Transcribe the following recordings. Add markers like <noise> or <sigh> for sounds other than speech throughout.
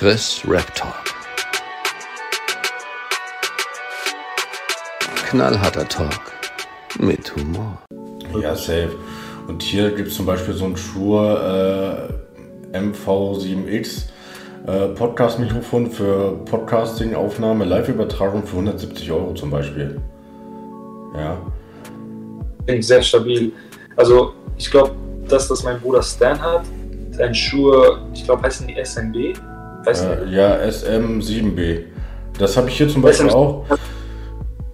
Chris Rap Talk. Knallharter Talk mit Humor. Ja, safe. Und hier gibt es zum Beispiel so ein Shure äh, MV7X äh, Podcast-Mikrofon für Podcasting-Aufnahme, Live-Übertragung für 170 Euro zum Beispiel. Ja. Finde ich sehr stabil. Also ich glaube, das, was mein Bruder Stan hat, ist ein Shure, ich glaube, heißen die SMB? Weißt Äh, ja, SM7B. Das habe ich hier zum Beispiel SM auch.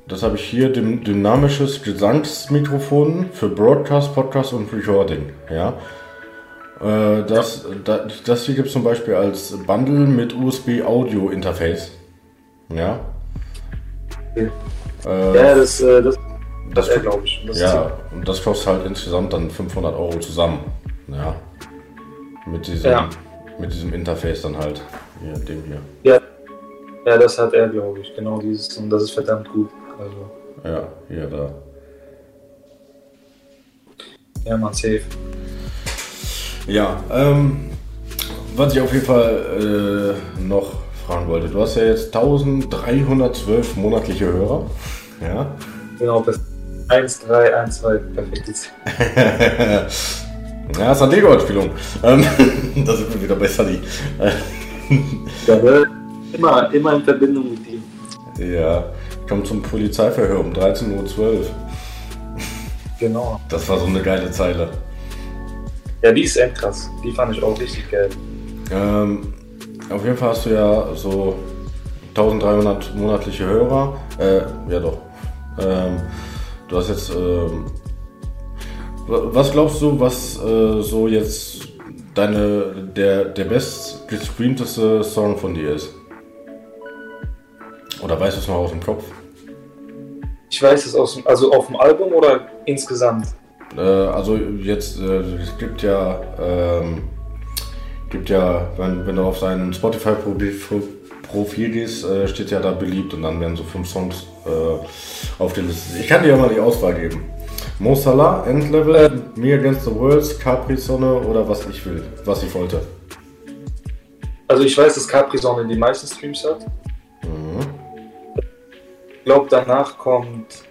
Das habe ich hier, dym dynamisches Gesangsmikrofon für Broadcast, Podcast und Recording. Ja. Äh, das, da, das hier gibt es zum Beispiel als Bundle mit USB-Audio-Interface. Ja. Okay. Äh, Ja, das, äh, das, das, das glaube ich. Das ja, und das kostet halt insgesamt dann 500 Euro zusammen. Ja. Mit diesem, Ja. Mit diesem Interface dann halt. Hier, dem hier. Ja, ja, das hat er, glaube ich. Genau dieses. Und das ist verdammt gut. Also, Ja, hier, da. ja, man, safe. Ja, ähm, was ich auf jeden Fall äh, noch fragen wollte. Du hast ja jetzt 1312 monatliche Hörer. Ja. Genau, das 1, 3, 1, 2, perfekt. <laughs> ja, San Diego-Anspielung. Ähm, <laughs> da sind wir wieder bei Sunny. Ja, immer, immer in Verbindung mit ihm. ja, kommt zum Polizeiverhör um 13.12 Uhr. Genau. Das war so eine geile Zeile. Ja, die ist echt krass. Die fand ich auch richtig geil. Ähm, auf jeden Fall hast du ja so 1300 monatliche Hörer. Äh, ja doch. Ähm, du hast jetzt. Ähm, was glaubst du, was äh, so jetzt deine der der best gestreamteste Song von dir ist? Oder weißt du es noch aus dem Kopf? Ich weiß es aus dem, also auf dem Album oder insgesamt? Äh, also jetzt, äh, es gibt ja, ähm, gibt ja, wenn, wenn du auf sein Spotify-Profil Profil gehst, äh, steht ja da beliebt und dann werden so fünf Songs äh, auf der Liste. Ich kann dir ja mal die Auswahl geben. Mo Salah, Endlevel, Me Against the Worlds, Capri Sonne oder was ich will, was ich wollte. Also ich weiß, dass Capri Sonne die meisten Streams hat. Mhm. Ich glaube, danach kommt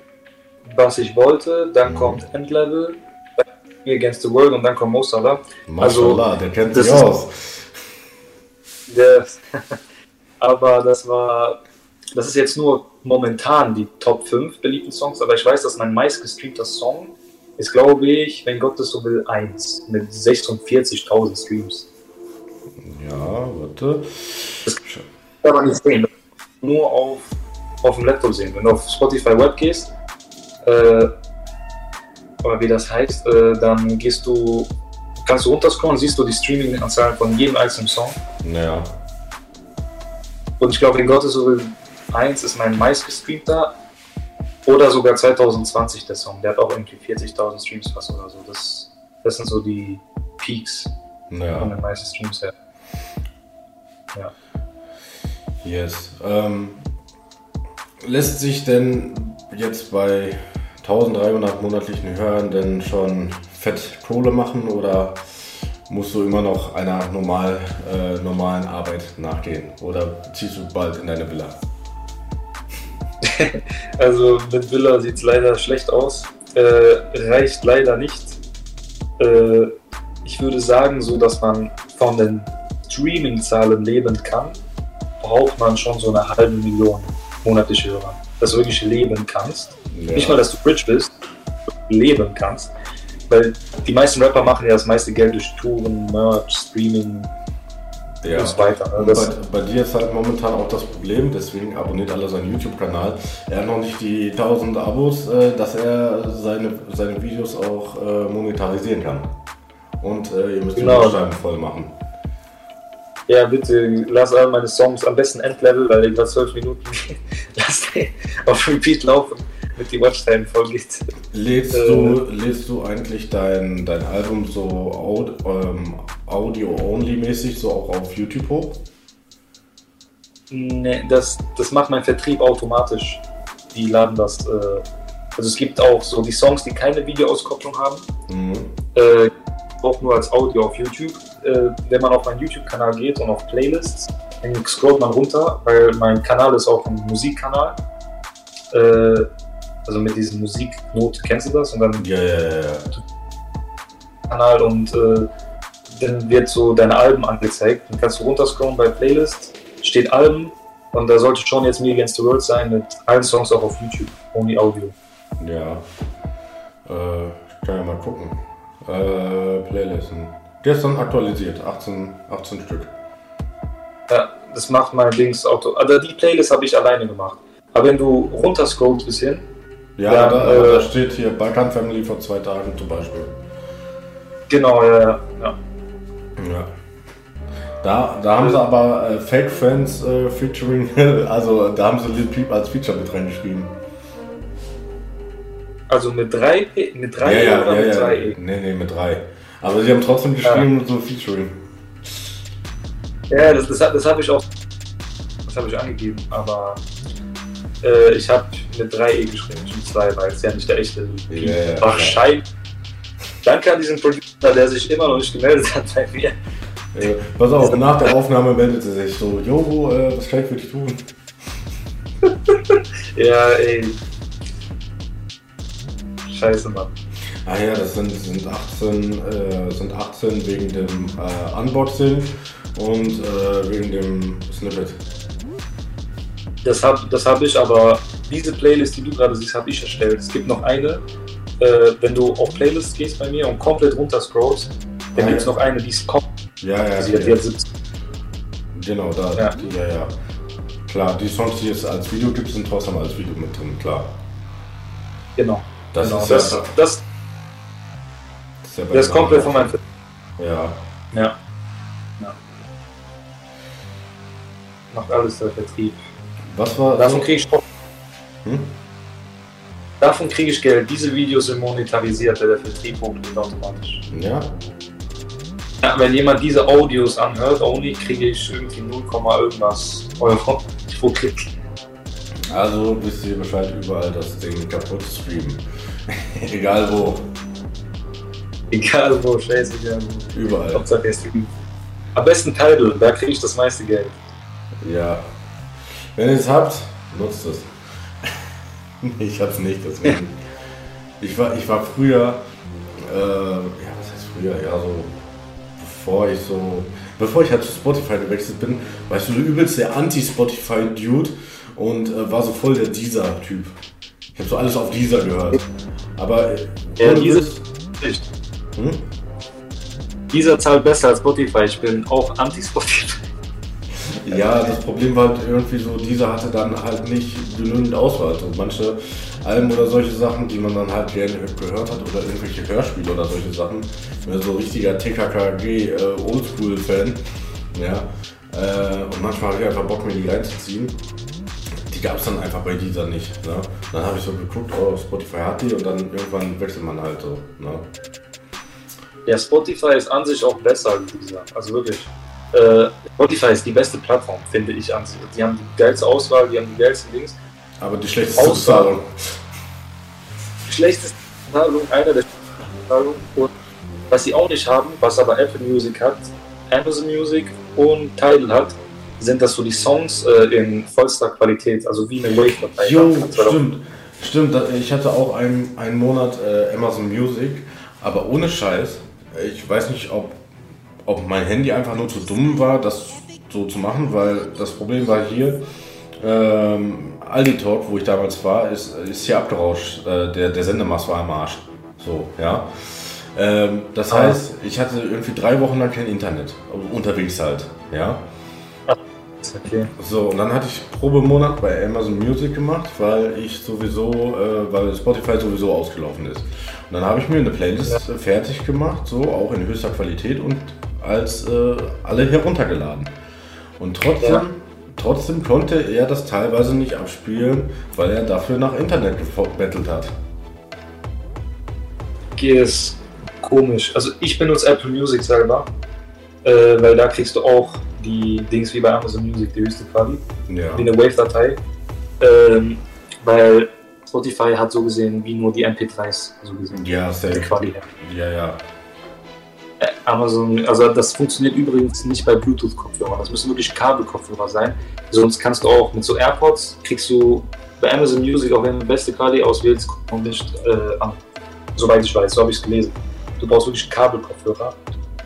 Was ich wollte, dann Mhm. kommt Endlevel, dann Me Against the World und dann kommt Mo Salah. Also, Mashallah, der kennt das sich aus. <laughs> Der, <laughs> aber das war, das ist jetzt nur momentan die Top 5 beliebten Songs, aber ich weiß, dass mein meistgestreamter Song ist, glaube ich, wenn Gott es so will, 1 mit 46.000 Streams. Ja, warte. kann man nicht sehen. Nur auf, auf dem Laptop sehen. Wenn du auf Spotify Web gehst, äh, oder wie das heißt, äh, dann gehst du, kannst du runterscrollen, siehst du die Streaming-Anzahlen von jedem einzelnen Song. Naja, Und ich glaube, in Gottes so will 1 ist mein meistgestreamter. Oder sogar 2020 der Song. Der hat auch irgendwie 40.000 Streams fast oder so. Das, das sind so die Peaks von naja. den meisten Streams her. Ja. Yes. Ähm, lässt sich denn jetzt bei 1300 monatlichen Hörern denn schon fett Kohle machen oder musst du immer noch einer normal, äh, normalen Arbeit nachgehen? Oder ziehst du bald in deine Villa? <laughs> Also mit Villa sieht es leider schlecht aus. Äh, reicht leider nicht. Äh, ich würde sagen, so dass man von den Streaming-Zahlen leben kann, braucht man schon so eine halbe Million monatliche Hörer. Dass du wirklich leben kannst. Ja. Nicht mal, dass du rich bist, leben kannst. Weil die meisten Rapper machen ja das meiste Geld durch Touren, Merch, Streaming ja. und so weiter. Ne? Bei, bei dir ist halt momentan auch das Problem, deswegen abonniert alle seinen YouTube-Kanal. Er hat noch nicht die 1000 Abos, äh, dass er seine, seine Videos auch äh, monetarisieren kann. Und äh, ihr müsst Genau. die Buchstaben voll machen. Ja, bitte lass all meine Songs am besten Endlevel, weil die gerade 12 Minuten <laughs> lass die auf Repeat laufen, damit die Watchtime voll geht. Lädst, Äh. du, lädst du eigentlich dein, dein Album so Aud, ähm, Audio-only-mäßig so auch auf YouTube hoch? Nee, das, das macht mein Vertrieb automatisch. Die laden das. Äh, also es gibt auch so die Songs, die keine Videoauskopplung haben, Mhm. äh, auch nur als Audio auf YouTube. Äh, wenn man auf meinen YouTube-Kanal geht und auf Playlists, dann scrollt man runter, weil mein Kanal ist auch ein Musikkanal. Äh, also mit diesem Musiknote, kennst du das? Und dann Ja, ja, ja. ja. Kanal und äh, dann wird so deine Alben angezeigt. Dann kannst du runterscrollen bei Playlist, steht Alben und da sollte schon jetzt Me Against the World sein mit allen Songs auch auf YouTube, only Audio. Ja. Äh, ich kann ja mal gucken. Äh, Playlisten. Gestern aktualisiert, 18, 18 Stück. Ja, das macht mein Dings Auto. Also die Playlist habe ich alleine gemacht. Aber wenn du runterscrollst bis hin, Ja, Ja, da, äh, da steht hier Balkan Family vor zwei Tagen zum Beispiel. genau, ja, ja, ja. Ja. Da, da haben sie aber äh, Fake Friends äh, featuring, <laughs> also da haben sie Lil Peep als Feature mit reingeschrieben. Also mit drei, P- mit drei ja, E ja, oder ja, mit ja. E? Nee, nee, mit drei. Aber sie haben trotzdem geschrieben, so Featuring. Ja, das, das, das habe ich auch das habe ich angegeben, aber äh, ich habe mit 3E geschrieben, nicht mit 2, weil es ja nicht der echte Ja, ja, klar. Wahrscheinlich. Danke an diesen Producer, der sich immer noch nicht gemeldet hat bei mir. Äh, pass auf, nach der Aufnahme meldete sich so, Jo, äh, was kann ich für dich tun? <laughs> Ja, ey. Scheiße, Mann. Ah ja, das sind, sind, 18, äh, sind 18 wegen dem äh, Unboxing und äh, wegen dem Snippet. Das habe das hab ich, aber diese Playlist, die du gerade siehst, habe ich erstellt. Es gibt noch eine, äh, wenn du auf Playlists gehst bei mir und komplett runter scrollst, dann gibt es ja. noch eine, die ist komplett. Ja, ja, ja. 17. genau, da, Ja. Die, ja, ja. Klar, die Songs, die es als Video gibt, sind trotzdem als Video mit drin, klar. Genau. Das genau. ist das, ja, das, das ja das den komplett von meinem auch. Ja, Ja. ja. Macht alles der Vertrieb. was war. Davon kriege ich, Hm? Davon kriege ich Geld. Diese Videos sind monetarisiert, der Vertrieb hochgeht automatisch. Ja, Ja, wenn jemand diese Audios anhört, only kriege ich irgendwie 0, irgendwas Euro pro Klick. also wisst ihr Bescheid, überall das Ding kaputt streamen. <laughs> Egal wo, Egal wo, scheißegal wo. überall. Hauptsache Stream. Am besten Tidal, da kriege ich das meiste Geld. Ja. Wenn ihr es habt, nutzt es. Nee, <laughs> ich hab's nicht, deswegen. Ich war, ich war früher, äh, ja, was heißt früher? Ja, so, bevor ich so, bevor ich halt zu Spotify gewechselt bin, war ich so übelst der Anti-Spotify-Dude und äh, war so voll der Deezer-Typ. Ich habe so alles auf Deezer gehört. Aber, äh, Ja, Deezer- Ich, hm? dieser zahlt besser als Spotify. Ich bin auch anti-Spotify. Ja, das Problem war halt irgendwie so, dieser hatte dann halt nicht genügend Auswahl. Also manche Alben oder solche Sachen, die man dann halt gerne gehört hat oder irgendwelche Hörspiele oder solche Sachen. Ich bin so richtiger TKKG äh, Oldschool-Fan. Ja. Äh, und manchmal habe ich einfach Bock, mir die reinzuziehen. Die gab es dann einfach bei dieser nicht. Ne? Dann habe ich so geguckt, oh, Spotify hat die und dann irgendwann wechselt man halt so. Ne? Ja, Spotify ist an sich auch besser als dieser. Also wirklich. Äh, Spotify ist die beste Plattform, finde ich an sich. Die haben die geilste Auswahl, die haben die geilsten Links. Aber die schlechteste Auswahl. Bezahlung. Die schlechteste Bezahlung, einer der schlechtesten. Und was sie auch nicht haben, was aber Apple Music hat, Amazon Music und Tidal hat, sind das so die Songs äh, in vollster Qualität, also wie eine Wave-Datei. Jo, stimmt. Stimmt, ich hatte auch einen, einen Monat äh, Amazon Music, aber ohne Scheiß. Ich weiß nicht, ob, ob mein Handy einfach nur zu dumm war, das so zu machen, weil das Problem war hier, ähm, Aldi Talk, wo ich damals war, ist, ist hier abgerauscht. Äh, der, der Sendemast war am Arsch. So, ja. Ähm, das Ah. heißt, ich hatte irgendwie drei Wochen lang kein Internet. Unterwegs halt, ja. Okay. So, und dann hatte ich Probemonat bei Amazon Music gemacht, weil ich sowieso, äh, weil Spotify sowieso ausgelaufen ist. Und dann habe ich mir eine Playlist äh, fertig gemacht, so auch in höchster Qualität und als äh, alle heruntergeladen. Und trotzdem, Ja. trotzdem konnte er das teilweise nicht abspielen, weil er dafür nach Internet gebettelt hat. Okay, ist komisch. Also ich benutze Apple Music selber, äh, weil da kriegst du auch die Dings wie bei Amazon Music, die höchste Quali, Ja. wie eine Wave-Datei. Ähm, weil Spotify hat so gesehen wie nur die MP3s so gesehen. Ja, Die safe. Quali. Ja, ja. Äh, Amazon, also das funktioniert übrigens nicht bei Bluetooth-Kopfhörern. Das müssen wirklich Kabelkopfhörer sein. Sonst kannst du auch mit so AirPods kriegst du bei Amazon Music, auch wenn du beste Quali auswählst, kommt nicht äh, an. Soweit ich weiß, so habe ich es gelesen. Du brauchst wirklich Kabelkopfhörer,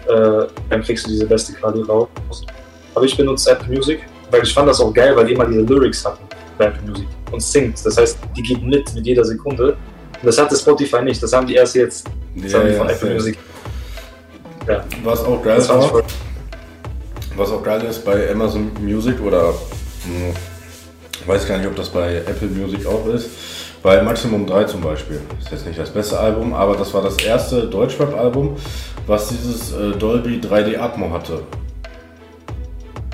äh, dann kriegst du diese beste Quali raus. Aber ich benutze Apple Music, weil ich fand das auch geil, weil die immer diese Lyrics hatten bei Apple Music und singt. Das heißt, die geht mit mit jeder Sekunde. Und das hatte Spotify nicht. Das haben die erst jetzt das haben die von Apple safe. Music. Ja, Was auch geil war, voll. was auch geil ist bei Amazon Music oder hm, weiß gar nicht, ob das bei Apple Music auch ist. Bei Maximum 3 zum Beispiel. Ist jetzt nicht das beste Album, aber das war das erste Deutschrap-Album, was dieses äh, Dolby 3D Atmo hatte.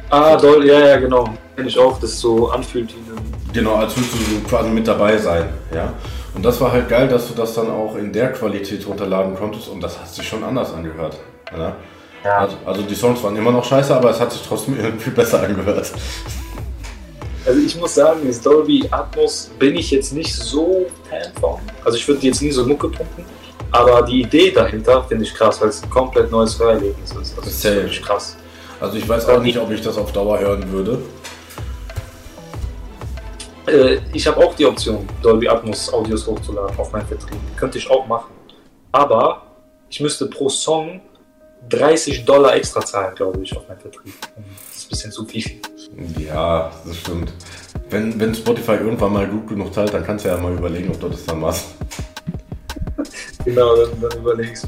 Ah, doll, ja, ja, genau. Kenn ich auch, das so anfühlt wie Genau, als würdest du quasi mit dabei sein. Ja? Und das war halt geil, dass du das dann auch in der Qualität runterladen konntest und das hat sich schon anders angehört. Ja? Ja. Also, also die Songs waren immer noch scheiße, aber es hat sich trotzdem <laughs> irgendwie besser angehört. Also ich muss sagen, das Dolby Atmos bin ich jetzt nicht so Fan von. Also ich würde jetzt nie so Mucke pumpen, aber die Idee dahinter finde ich krass, weil es ein komplett neues Hörerlebnis ist. Das ist wirklich krass. Also ich weiß auch nicht, ob ich das auf Dauer hören würde. Äh, ich habe auch die Option, Dolby Atmos Audios hochzuladen auf meinen Vertrieb. Könnte ich auch machen. Aber ich müsste pro Song 30 Dollar extra zahlen, glaube ich, auf meinen Vertrieb. Das ist ein bisschen zu viel. Ja, das stimmt. Wenn, wenn Spotify irgendwann mal gut genug zahlt, dann kannst du ja mal überlegen, ob du das dann machst. <laughs> Genau, dann, dann überlegst du.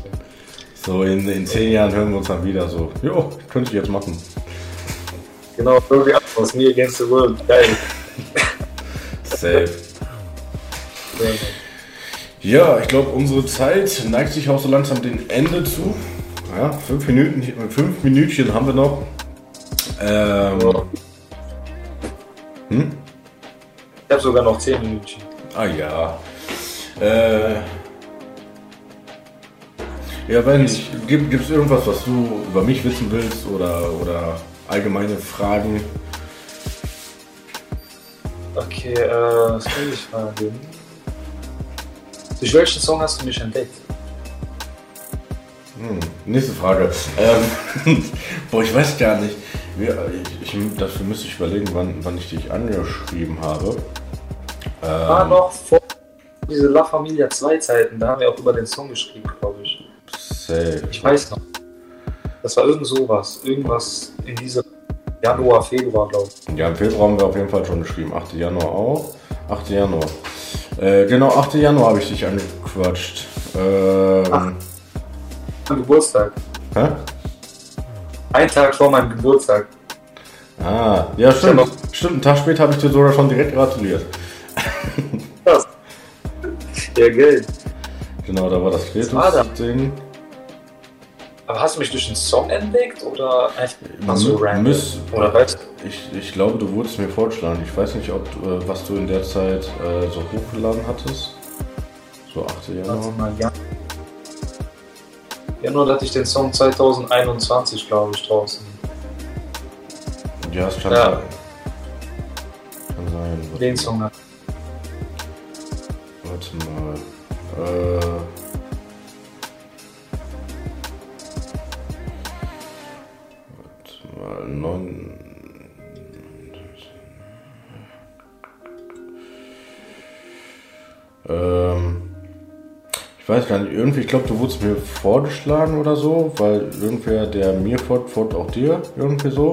So in, in zehn Jahren hören wir uns dann wieder so. Jo, könnte ich jetzt machen. Genau, Dolby Atmos, Me Against the World. Geil. Safe. <laughs> Ja, ich glaube, unsere Zeit neigt sich auch so langsam dem Ende zu. Ja, fünf Minuten, fünf Minütchen haben wir noch. Ähm, hm? Ich habe sogar noch 10 Minuten. Ah ja. Äh, ja, wenn gibt es irgendwas, was du über mich wissen willst oder, oder allgemeine Fragen? Okay, äh, was will ich fragen? Durch welchen Song hast du mich entdeckt? Hm, nächste Frage. Ähm, <laughs> boah, ich weiß gar nicht. Ich, ich, dafür müsste ich überlegen, wann, wann ich dich angeschrieben habe. War Ähm, noch vor diese La Familia 2 Zeiten, da haben wir auch über den Song geschrieben, glaube ich. safe. Ich weiß noch. Das war irgend sowas. Irgendwas in dieser Januar, Februar, glaube ich. Ja, im Februar haben wir auf jeden Fall schon geschrieben. 8. Januar auch. 8. Januar. Äh, genau, 8. Januar habe ich dich angequatscht. Ähm, Ach. Mein Geburtstag. hä? Ein Tag vor meinem Geburtstag. Ah, ja, stimmt. noch- Stimmt, einen Tag später habe ich dir sogar schon direkt gratuliert. Krass. Ja, Geld. Genau, da war das? Kretus-Ding. Aber hast du mich durch einen Song entdeckt oder einfach so random? Oder weißt? Ich, ich glaube, du wurdest mir vorgeschlagen. Ich weiß nicht, ob du, äh, was du in der Zeit äh, so hochgeladen hattest. So 8. Warte Januar. Ja. Januar hatte ich den Song 2021, glaube ich, draußen. Ja, es kann Ja. sein. Kann sein. Den Song. Warte mal. Äh. Ich weiß gar nicht, irgendwie, ich glaube, du wurdest mir vorgeschlagen oder so, weil irgendwer, der mir folgt, folgt auch dir, irgendwie so.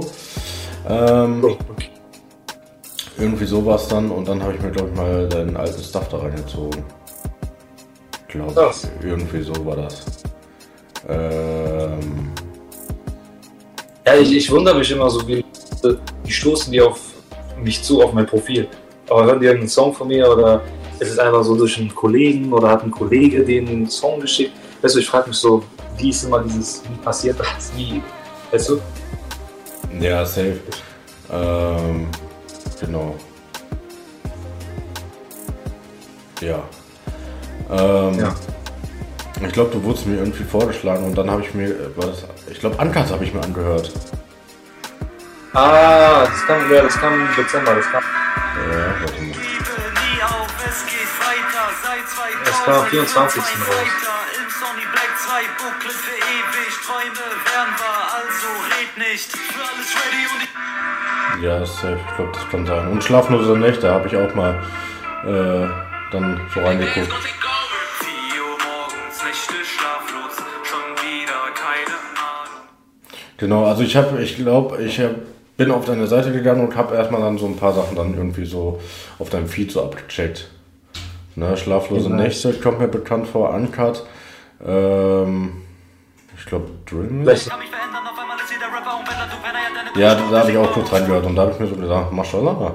Ähm, Okay. irgendwie sowas dann und dann habe ich mir, glaube ich, mal deinen alten Stuff da reingezogen. Glaube ich. Irgendwie so war das. Ähm, Ja, ich, ich wundere mich immer so, wie die stoßen die auf mich zu, auf mein Profil. Aber hören die irgendeinen Song von mir oder ist es einfach so durch einen Kollegen oder hat ein Kollege den einen Song geschickt? Weißt du, ich frage mich so, wie ist immer dieses, wie passiert das? Wie, weißt du? ja, safe. Ähm, genau. Ja. Ähm, Ja. Ich glaube, du wurdest mir irgendwie vorgeschlagen und dann habe ich mir, äh, war das, ich glaube, Uncut habe ich mir angehört. Ah, das kam, ja, das kam im Dezember, das kam. Ja, warte mal. Kam am 24. raus. nicht. Für alles ready und ich. Ja, safe. Ich glaube, das kann sein. Und schlaflose Nächte habe ich auch mal äh, dann so reingeguckt. Genau, also ich habe, ich glaube, ich hab, bin auf deine Seite gegangen und habe erstmal dann so ein paar Sachen dann irgendwie so auf deinem Feed so abgecheckt. Ne, schlaflose Genau. Nächte kommt mir bekannt vor, Uncut. Ähm, ich glaube, einmal ist ja da habe ich auch kurz reingehört und da habe ich mir so gedacht, Maschallah,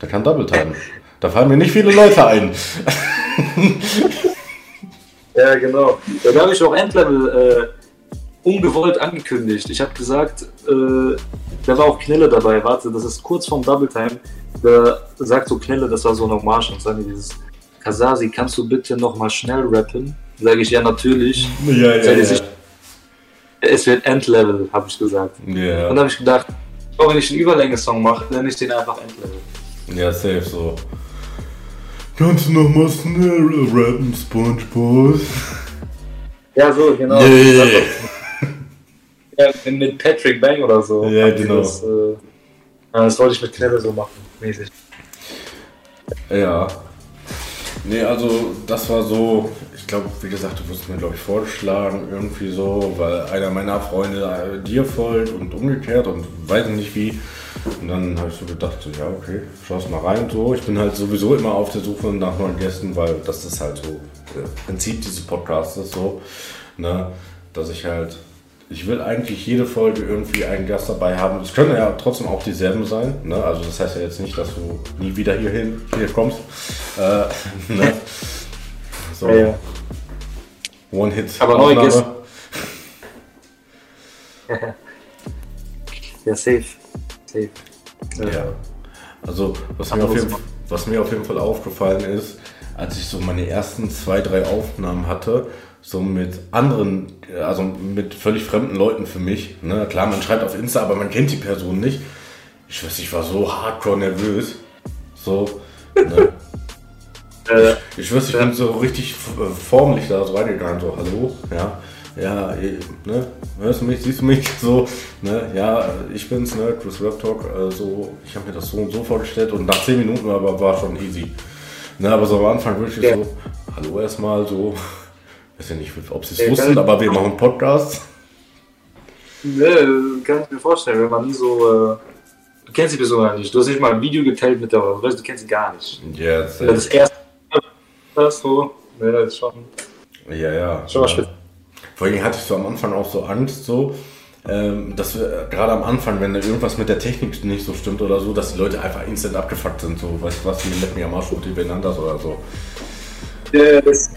der kann Double Time. Da fallen mir nicht viele Leute ein. <laughs> Ja, genau. Da habe ich auch Endlevel äh, ungewollt angekündigt. Ich habe gesagt, äh, da war auch Knelle dabei. Warte, das ist kurz vorm Double Time. Da sagt so Knelle, das war so eine Hommage und sagen die dieses Kasasi, kannst du bitte nochmal schnell rappen? Sage ich, ja, natürlich. <laughs> Ja, Seid ihr sicher? Es wird Endlevel, habe ich gesagt. Und Ja, dann habe ich gedacht, oh, wenn ich einen Überlänge-Song mache, nenne ich den einfach Endlevel. ja, safe so. Kannst du noch mal schnell rappen, Spongebob? <laughs> Ja, so, genau. Yeah. Ja, <laughs> mit Patrick Bang oder so. Ja, genau. Das, äh, ja, das wollte ich mit Knelle so machen, mäßig. Ja. Nee, also das war so, ich glaube, wie gesagt, du wirst mir, glaube ich, vorgeschlagen, irgendwie so, weil einer meiner Freunde äh, dir folgt und umgekehrt und weiß nicht wie. Und dann habe ich so gedacht, so, ja, okay, schaust mal rein, so. Ich bin halt sowieso immer auf der Suche nach neuen Gästen, weil das ist halt so äh, Prinzip dieses Podcasts so, ne, dass ich halt, ich will eigentlich jede Folge irgendwie einen Gast dabei haben. Es können ja trotzdem auch dieselben sein, ne, also das heißt ja jetzt nicht, dass du nie wieder hierhin, hier kommst, äh, <laughs> ne. So, Ja, ja. One-Hit. Aber neue Aufnahme. Gäste. Ja, safe. Safe. Ja. Also, was mir, jeden, was mir auf jeden Fall aufgefallen ist, als ich so meine ersten zwei, drei Aufnahmen hatte, so mit anderen, also mit völlig fremden Leuten für mich. Ne? Klar, man schreibt auf Insta, aber man kennt die Person nicht. Ich weiß, ich war so hardcore nervös. So, ne? <laughs> Äh, Ich weiß, ich bin so richtig äh, formlich da so reingegangen, so, hallo, ja, ja, ne, hörst du mich, siehst du mich, <laughs> so, ne, ja, ich bin's, ne, Chris Rap Talk, äh, so, ich habe mir das so und so vorgestellt und nach 10 Minuten aber war schon easy. Ne, aber so am Anfang wirklich Ja. so, hallo erstmal, so, <laughs> weiß ja nicht, ob sie es Ja, wussten, aber wir machen Podcasts. ne, kann ich mir vorstellen, wenn man nie so. Äh, du kennst die Person ja nicht. Du hast nicht mal ein Video geteilt mit der, du weißt, du kennst sie gar nicht. Ja, du das erste das so, ne, das ist schon. Ja, ja. Schon mal ja. Vor allem hatte ich so am Anfang auch so Angst, so, ähm, dass wir äh, gerade am Anfang, wenn irgendwas mit der Technik nicht so stimmt oder so, dass die Leute einfach instant abgefuckt sind, so, weißt du was, die leck mir am Arsch, oder so. Ja, das,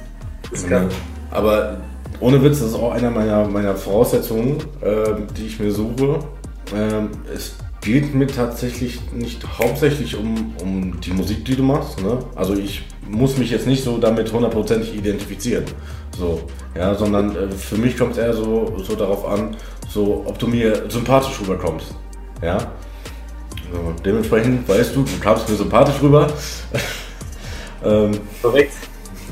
das kann. Aber ohne Witz, das ist auch einer meiner, meiner Voraussetzungen, ähm, die ich mir suche. Ähm, es geht mir tatsächlich nicht hauptsächlich um, um die Musik, die du machst. Ne? Also ich muss mich jetzt nicht so damit hundertprozentig identifizieren. So, ja, sondern äh, für mich kommt es eher so, so darauf an, so, ob du mir sympathisch rüberkommst. Ja. So, dementsprechend weißt du, du kamst mir sympathisch rüber. <laughs> ähm, Korrekt.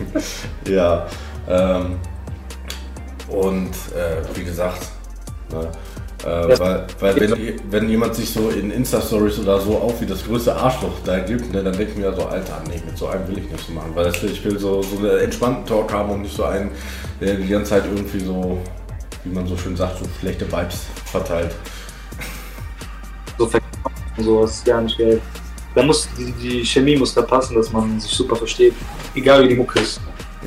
<laughs> ja, ähm, und äh, wie gesagt, ne, äh, weil, weil wenn, wenn jemand sich so in Insta-Stories oder so auf wie das größte Arschloch da gibt, ne, dann denke ich mir so, Alter, nee, mit so einem will ich nicht so machen, weil das, ich will so, so einen entspannten Talk haben und nicht so einen, der die ganze Zeit irgendwie so, wie man so schön sagt, so schlechte Vibes verteilt. So verkaufen sowas gar nicht geil. Da muss die, die Chemie muss da passen, dass man sich super versteht. Egal wie die Mucke ist.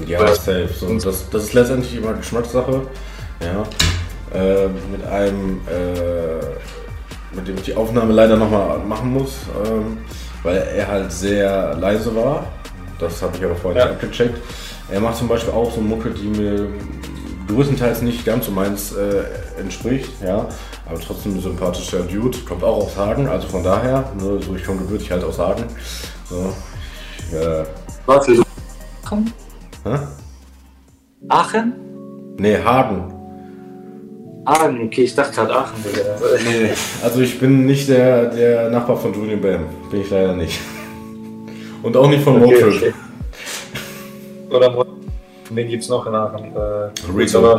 Ja, Weil- safe. So, das, das ist letztendlich immer Geschmackssache. Ja. Äh, mit einem, äh, mit dem ich die Aufnahme leider nochmal machen muss, ähm, weil er halt sehr leise war. Das habe ich aber vorhin Ja. nicht abgecheckt. Er macht zum Beispiel auch so Mucke, die mir größtenteils nicht ganz so meins äh, entspricht, ja, aber trotzdem ein sympathischer Dude, kommt auch aus Hagen, also von daher, ne, so ich komme gebürtig halt aus Hagen. So, ich, äh, Warte, so. Aachen? hä? Aachen? Nee, Hagen. Aachen, okay, ich dachte gerade Aachen. Nee, also ich bin nicht der, der Nachbar von Julian Bam. Bin ich leider nicht. Und auch nicht von Okay, Roadtrip. okay. Oder Mo- wen gibt's noch in Aachen? Äh, Rezo. <laughs>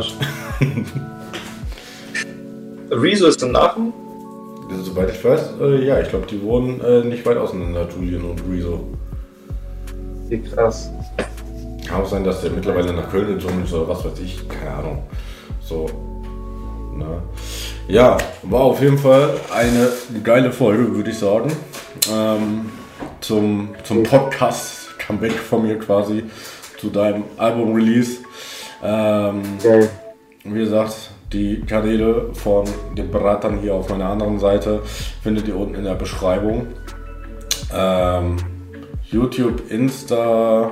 Rezo ist in Aachen? soweit ich weiß, äh, ja, ich glaube, die wohnen äh, nicht weit auseinander, Julian und Rezo. Wie krass. Kann auch sein, dass der mittlerweile nach Köln gezogen ist oder was weiß ich, keine Ahnung. So. Ne? Ja, war auf jeden Fall eine geile Folge, würde ich sagen. Ähm, zum, zum Podcast Comeback von mir quasi zu deinem Album-Release. Ähm, Geil. wie gesagt, die Kanäle von den Beratern hier auf meiner anderen Seite findet ihr unten in der Beschreibung. Ähm, YouTube, Insta,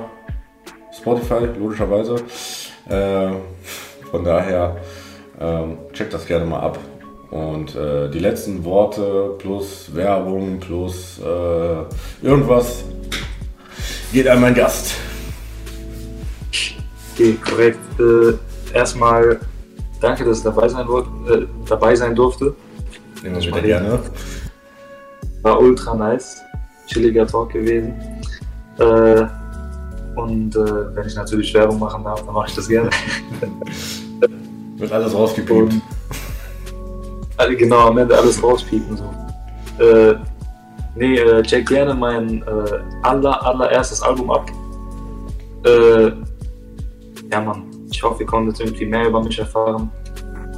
Spotify, logischerweise. Äh, von daher ähm, checkt das gerne mal ab. Und äh, die letzten Worte plus Werbung plus äh, irgendwas geht an meinen Gast. Okay, korrekt. Äh, erstmal danke, dass ich dabei sein, äh, dabei sein durfte. Nehmen wir wieder gerne. War ultra nice. Chilliger Talk gewesen. Äh, und äh, wenn ich natürlich Werbung machen darf, dann mache ich das gerne. <laughs> Wird alles rausgepiept. Und alle- genau, am Ende alles rauspiepen. So. Äh, nee, äh, check gerne mein äh, aller, allererstes Album ab. Äh, ja, Mann, ich hoffe, ihr konntet irgendwie mehr über mich erfahren.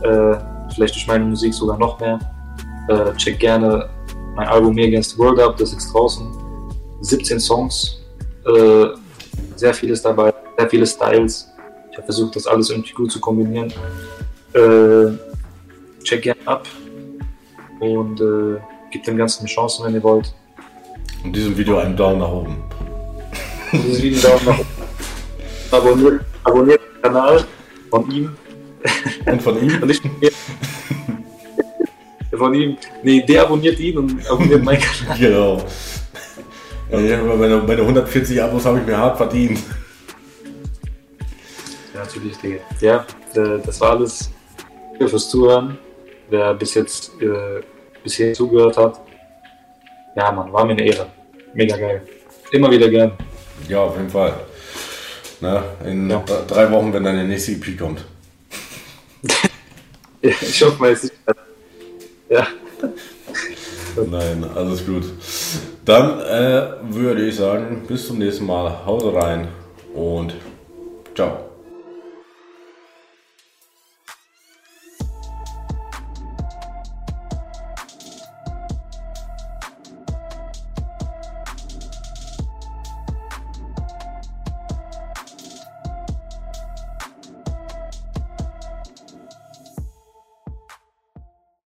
Äh, vielleicht durch meine Musik sogar noch mehr. Äh, check gerne mein Album Me Against the World ab, das ist draußen. 17 Songs, äh, sehr vieles dabei, sehr viele Styles. Ich habe versucht, das alles irgendwie gut zu kombinieren. Äh, check gerne ab und äh, gebt dem Ganzen eine Chance, wenn ihr wollt. Und diesem Video einen Daumen nach oben. Dieses Video Daumen nach oben. Abonniert, abonniert den Kanal von ihm Und von ihm? <laughs> und nicht von mir. Von ihm. Nee, der abonniert ihn und abonniert meinen Kanal. Genau. Ja, meine, meine 140 Abos habe ich mir hart verdient. Ja, natürlich, Digga. Ja, äh, das war alles. Danke fürs Zuhören. Wer bis jetzt äh, bisher zugehört hat. Ja, Mann, war mir eine Ehre. Mega geil. Immer wieder gern. Ja, auf jeden Fall. Na, in Ja. d- drei Wochen, wenn deine nächste EP kommt. <laughs> Ich hoffe mal, es ist. Ja, Nein, alles gut. Dann äh, würde ich sagen, bis zum nächsten Mal. Haut rein und ciao.